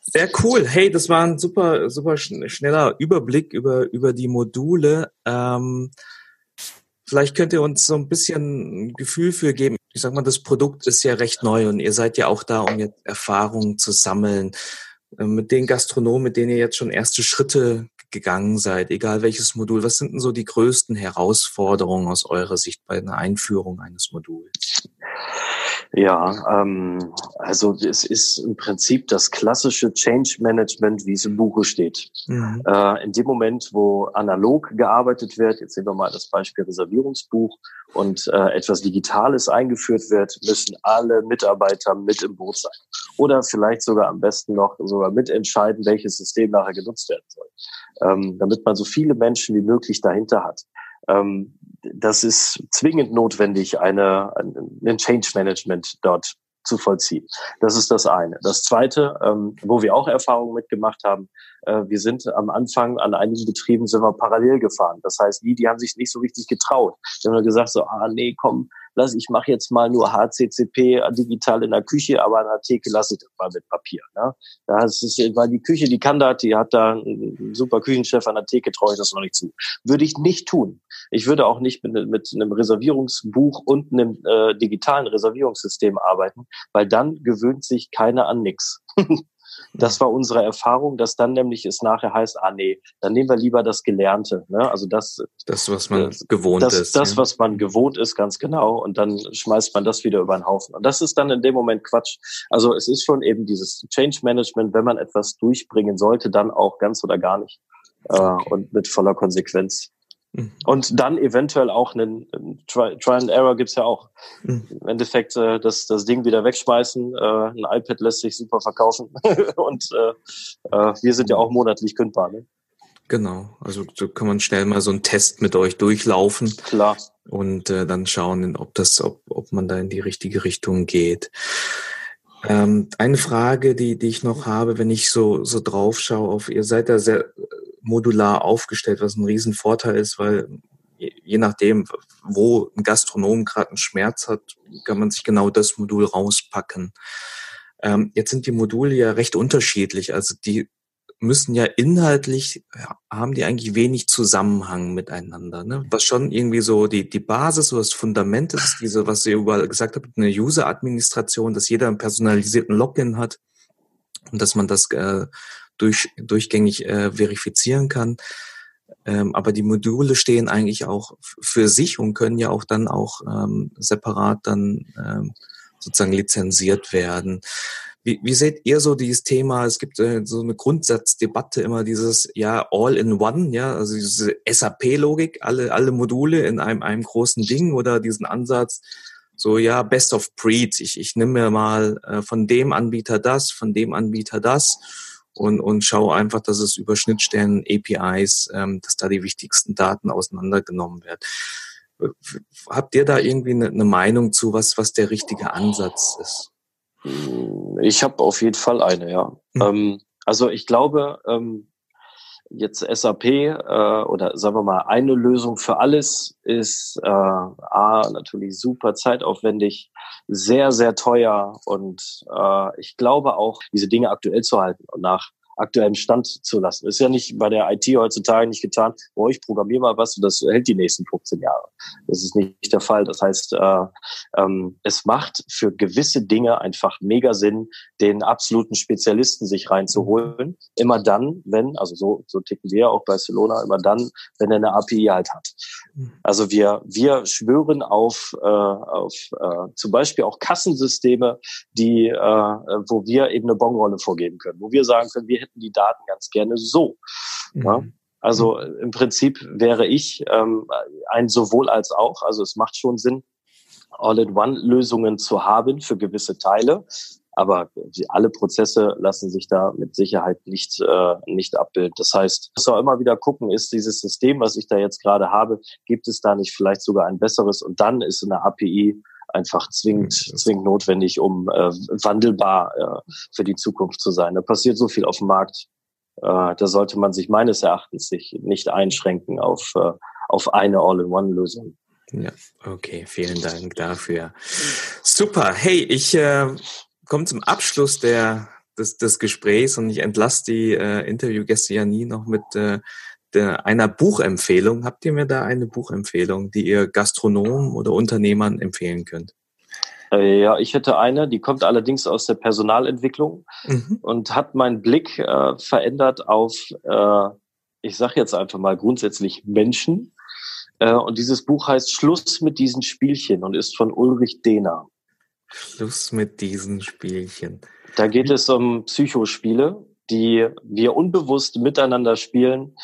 Sehr cool. Hey, das war ein super, super schneller Überblick über, über die Module. Ähm, vielleicht könnt ihr uns so ein bisschen ein Gefühl für geben. Ich sag mal, das Produkt ist ja recht neu und ihr seid ja auch da, um jetzt Erfahrungen zu sammeln. Äh, mit den Gastronomen, mit denen ihr jetzt schon erste Schritte gegangen seid, egal welches Modul, was sind denn so die größten Herausforderungen aus eurer Sicht bei einer Einführung eines Moduls? Ja, ähm, also es ist im Prinzip das klassische Change Management, wie es im Buche steht. Mhm. Äh, in dem Moment, wo analog gearbeitet wird, jetzt sehen wir mal das Beispiel Reservierungsbuch und äh, etwas Digitales eingeführt wird, müssen alle Mitarbeiter mit im Boot sein. Oder vielleicht sogar am besten noch sogar mitentscheiden, welches System nachher genutzt werden soll. Ähm, damit man so viele Menschen wie möglich dahinter hat. Ähm, das ist zwingend notwendig, eine, ein Change Management dort zu vollziehen. Das ist das eine. Das zweite, ähm, wo wir auch Erfahrungen mitgemacht haben, äh, wir sind am Anfang an einigen Betrieben sind wir parallel gefahren. Das heißt, die, die haben sich nicht so richtig getraut. Die haben gesagt so, ah nee, komm, lass, ich mache jetzt mal nur HCCP digital in der Küche, aber an der Theke lasse ich das mal mit Papier. Ne? Das ist, weil die Küche, die kann das, die hat da einen super Küchenchef an der Theke, traue ich das noch nicht zu. Würde ich nicht tun. Ich würde auch nicht mit, mit einem Reservierungsbuch und einem äh, digitalen Reservierungssystem arbeiten, weil dann gewöhnt sich keiner an nix. Das war unsere Erfahrung, dass dann nämlich es nachher heißt, ah nee, dann nehmen wir lieber das Gelernte. Ne? Also das, das, was man das, gewohnt das, ist. Das, ja. was man gewohnt ist, ganz genau. Und dann schmeißt man das wieder über den Haufen. Und das ist dann in dem Moment Quatsch. Also es ist schon eben dieses Change Management, wenn man etwas durchbringen sollte, dann auch ganz oder gar nicht. Äh, okay. Äh, und mit voller Konsequenz. Mhm. Und dann eventuell auch einen, einen Try, Try and Error gibt's ja auch. Mhm. Im Endeffekt äh, das, das Ding wieder wegschmeißen. Äh, ein iPad lässt sich super verkaufen. und äh, äh, wir sind ja auch monatlich kündbar. Ne? Genau, also so kann man schnell mal so einen Test mit euch durchlaufen. Klar. Und äh, dann schauen, ob das, ob, ob man da in die richtige Richtung geht. Ähm, eine Frage, die, die ich noch habe, wenn ich so, so drauf schaue auf, ihr seid da sehr modular aufgestellt, was ein Riesenvorteil ist, weil je nachdem, wo ein Gastronom gerade einen Schmerz hat, kann man sich genau das Modul rauspacken. Ähm, jetzt sind die Module ja recht unterschiedlich. Also die müssen ja inhaltlich, ja, haben die eigentlich wenig Zusammenhang miteinander. Ne? Was schon irgendwie so die, die Basis oder das Fundament ist, diese, was ihr überall gesagt habt, eine User-Administration, dass jeder einen personalisierten Login hat und dass man das äh, durch, durchgängig äh, verifizieren kann. Ähm, aber die Module stehen eigentlich auch für sich und können ja auch dann auch ähm, separat dann ähm, sozusagen lizenziert werden. Wie, wie seht ihr so dieses Thema? Es gibt äh, so eine Grundsatzdebatte immer dieses ja all in one, ja, also diese SAP-Logik, alle alle Module in einem einem großen Ding oder diesen Ansatz so ja best of breed. Ich ich nehme mir mal äh, von dem Anbieter das, von dem Anbieter das und und schaue einfach, dass es über Schnittstellen APIs, ähm, dass da die wichtigsten Daten auseinandergenommen werden. Habt ihr da irgendwie eine, eine Meinung zu, was was der richtige Ansatz ist? Ich habe auf jeden Fall eine, ja. Mhm. Ähm, also ich glaube, ähm, jetzt SAP äh, oder sagen wir mal eine Lösung für alles ist äh, A, natürlich super zeitaufwendig, sehr, sehr teuer und äh, ich glaube auch, diese Dinge aktuell zu halten und nach aktuellem Stand zu lassen. Ist ja nicht bei der IT heutzutage nicht getan, oh, ich programmiere mal was und das hält die nächsten 15 Jahre. Das ist nicht der Fall. Das heißt, äh, ähm, es macht für gewisse Dinge einfach mega Sinn, den absoluten Spezialisten sich reinzuholen. Immer dann, wenn, also so, so ticken wir auch bei Solona, immer dann, wenn er eine API halt hat. Also wir, wir schwören auf, äh, auf äh, zum Beispiel auch Kassensysteme, die, äh, wo wir eben eine Bonrolle vorgeben können, wo wir sagen können, wir hätten die Daten ganz gerne so. Mhm. Ja? Also mhm. im Prinzip wäre ich ähm, ein sowohl als auch. Also es macht schon Sinn, All-in-One-Lösungen zu haben für gewisse Teile. Aber alle Prozesse lassen sich da mit Sicherheit nicht, äh, nicht abbilden. Das heißt, muss auch immer wieder gucken, ist dieses System, was ich da jetzt gerade habe, gibt es da nicht vielleicht sogar ein besseres? Und dann ist eine API einfach zwingend, zwingend notwendig, um äh, wandelbar äh, für die Zukunft zu sein. Da passiert so viel auf dem Markt. Äh, da sollte man sich meines Erachtens sich nicht einschränken auf, äh, auf eine All-in-One-Lösung. Ja, okay, vielen Dank dafür. Super. Hey, ich äh, komme zum Abschluss der, des, des Gesprächs und ich entlasse die äh, Interviewgäste ja nie noch mit äh, der, einer Buchempfehlung. Habt ihr mir da eine Buchempfehlung, die ihr Gastronomen oder Unternehmern empfehlen könnt? Äh, ja, ich hätte eine, die kommt allerdings aus der Personalentwicklung mhm. und hat meinen Blick äh, verändert auf, äh, ich sage jetzt einfach mal grundsätzlich Menschen. Äh, und dieses Buch heißt Schluss mit diesen Spielchen und ist von Ulrich Dehner. Schluss mit diesen Spielchen. Da geht es um Psychospiele, die wir unbewusst miteinander spielen,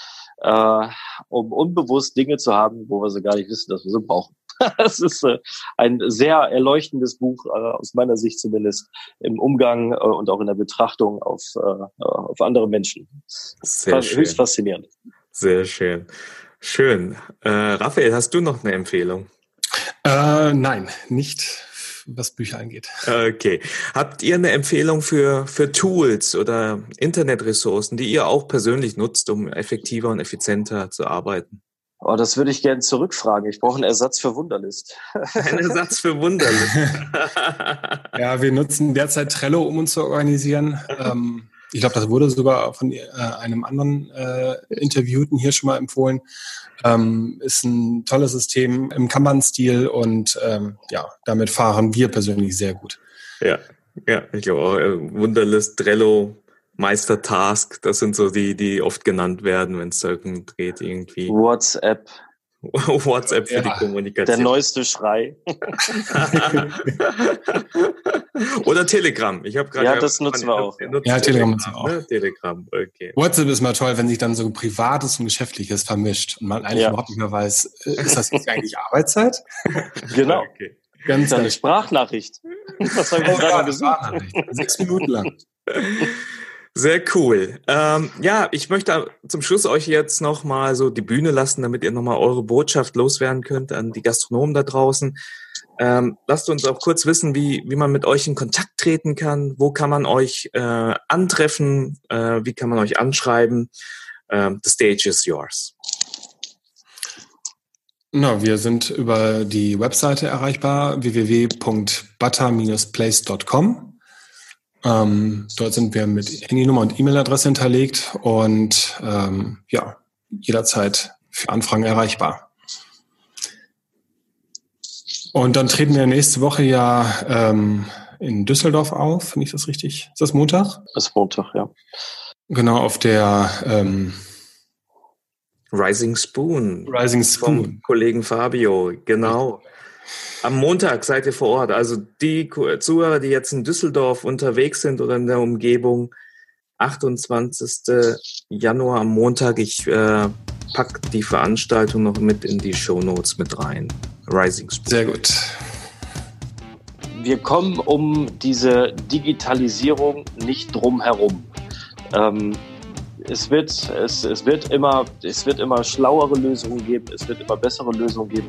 äh, um unbewusst Dinge zu haben, wo wir sie gar nicht wissen, dass wir sie brauchen. Das ist äh, ein sehr erleuchtendes Buch, äh, aus meiner Sicht zumindest, im Umgang äh, und auch in der Betrachtung auf, äh, auf andere Menschen. Sehr Höchst schön. faszinierend. Sehr schön. Schön. Äh, Raphael, hast du noch eine Empfehlung? Äh, nein, nicht was Bücher angeht. Okay. Habt ihr eine Empfehlung für, für Tools oder Internetressourcen, die ihr auch persönlich nutzt, um effektiver und effizienter zu arbeiten? Oh, das würde ich gerne zurückfragen. Ich brauche einen Ersatz für Wunderlist. Ein Ersatz für Wunderlist. ja, wir nutzen derzeit Trello, um uns zu organisieren. Ähm, ich glaube, das wurde sogar von äh, einem anderen äh, Interviewten hier schon mal empfohlen. Ähm, ist ein tolles System im Kanban-Stil und ähm, ja, damit fahren wir persönlich sehr gut. Ja, ja, ich glaube auch. Äh, Wunderlist, Trello, Meistertask, das sind so die, die oft genannt werden, wenn es darum geht, irgendwie. WhatsApp. WhatsApp für Ja, die Der Kommunikation. neueste Schrei. Oder Telegram. Ich habe gerade. Ja, das nutzen wir auch. Nutzt Ja, Telegram nutzen wir auch. Ne? Telegram, okay. WhatsApp ist mal toll, wenn sich dann so Privates und Geschäftliches vermischt und man eigentlich Ja. überhaupt nicht mehr weiß, äh, ist das jetzt eigentlich Arbeitszeit? Genau. Okay. Ganz eine Sprachnachricht. Was habe ich Oh, ja, gerade gesagt? Sechs Minuten lang. Sehr cool. Ähm, ja, ich möchte zum Schluss euch jetzt nochmal so die Bühne lassen, damit ihr nochmal eure Botschaft loswerden könnt an die Gastronomen da draußen. Ähm, lasst uns auch kurz wissen, wie, wie man mit euch in Kontakt treten kann. Wo kann man euch äh, antreffen? Äh, wie kann man euch anschreiben? Ähm, the stage is yours. Na, wir sind über die Webseite erreichbar, www.butter-place.com. Ähm, dort sind wir mit Handynummer und E-Mail-Adresse hinterlegt und ähm, ja, jederzeit für Anfragen erreichbar. Und dann treten wir nächste Woche ja ähm, in Düsseldorf auf, finde ich das richtig? Ist das Montag? Das ist Montag, ja. Genau, auf der ähm, Rising Spoon. Rising Spoon. Vom Kollegen Fabio, genau. Am Montag seid ihr vor Ort. Also die Zuhörer, die jetzt in Düsseldorf unterwegs sind oder in der Umgebung, 28. Januar am Montag. Ich äh, pack die Veranstaltung noch mit in die Shownotes mit rein. Rising Spoon. Sehr gut. Wir kommen um diese Digitalisierung nicht drum herum. Ähm, es wird, es, es wird immer, es wird immer schlauere Lösungen geben, es wird immer bessere Lösungen geben.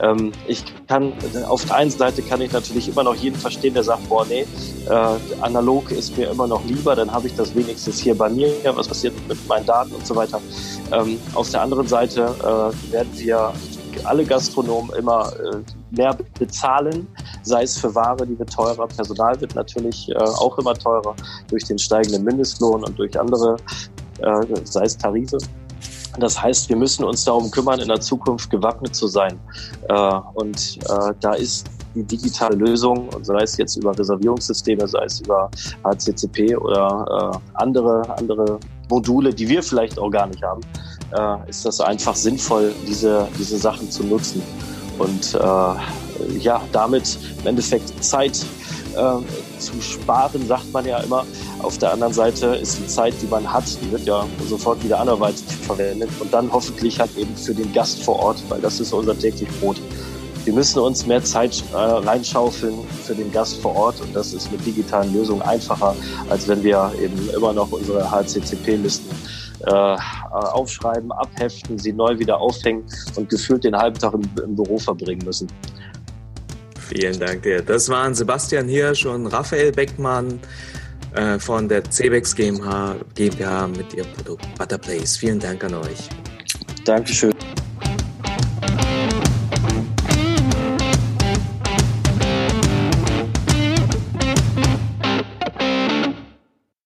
Ähm, ich kann, auf der einen Seite kann ich natürlich immer noch jeden verstehen, der sagt, boah, nee, äh, analog ist mir immer noch lieber, dann habe ich das wenigstens hier bei mir, was passiert mit meinen Daten und so weiter. Ähm, auf der anderen Seite äh, werden wir alle Gastronomen immer äh, mehr bezahlen, sei es für Ware, die wird teurer, Personal wird natürlich äh, auch immer teurer durch den steigenden Mindestlohn und durch andere, äh, sei es Tarife. Das heißt, wir müssen uns darum kümmern, in der Zukunft gewappnet zu sein. Und da ist die digitale Lösung, sei es jetzt über Reservierungssysteme, sei es über HCCP oder andere, andere Module, die wir vielleicht auch gar nicht haben, äh, ist das einfach sinnvoll, diese, diese Sachen zu nutzen. Und äh, ja, damit im Endeffekt Zeit äh, zu sparen, sagt man ja immer. Auf der anderen Seite ist die Zeit, die man hat, die wird ja sofort wieder anderweitig verwendet und dann hoffentlich halt eben für den Gast vor Ort, weil das ist unser täglich Brot. Wir müssen uns mehr Zeit äh, reinschaufeln für den Gast vor Ort und das ist mit digitalen Lösungen einfacher, als wenn wir eben immer noch unsere HCCP-Listen äh, aufschreiben, abheften, sie neu wieder aufhängen und gefühlt den halben Tag im, im Büro verbringen müssen. Vielen Dank dir. Das waren Sebastian Hirsch und Raphael Beckmann äh, von der CBEX GmbH, GmbH mit ihrem Produkt Butterplace. Vielen Dank an euch. Dankeschön.